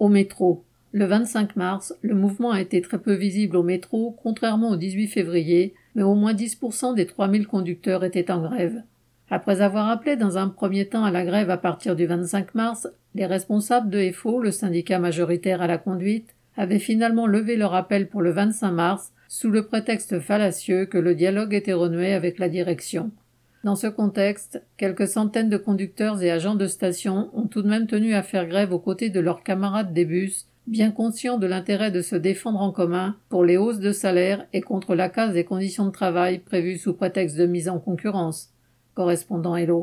Au métro. Le 25 mars, le mouvement a été très peu visible au métro, contrairement au 18 février, mais au moins 10% des 3000 conducteurs étaient en grève. Après avoir appelé dans un premier temps à la grève à partir du 25 mars, les responsables de FO, le syndicat majoritaire à la conduite, avaient finalement levé leur appel pour le 25 mars sous le prétexte fallacieux que le dialogue était renoué avec la direction. Dans ce contexte, quelques centaines de conducteurs et agents de station ont tout de même tenu à faire grève aux côtés de leurs camarades des bus, bien conscients de l'intérêt de se défendre en commun pour les hausses de salaire et contre la casse des conditions de travail prévues sous prétexte de mise en concurrence. Correspondant Hello.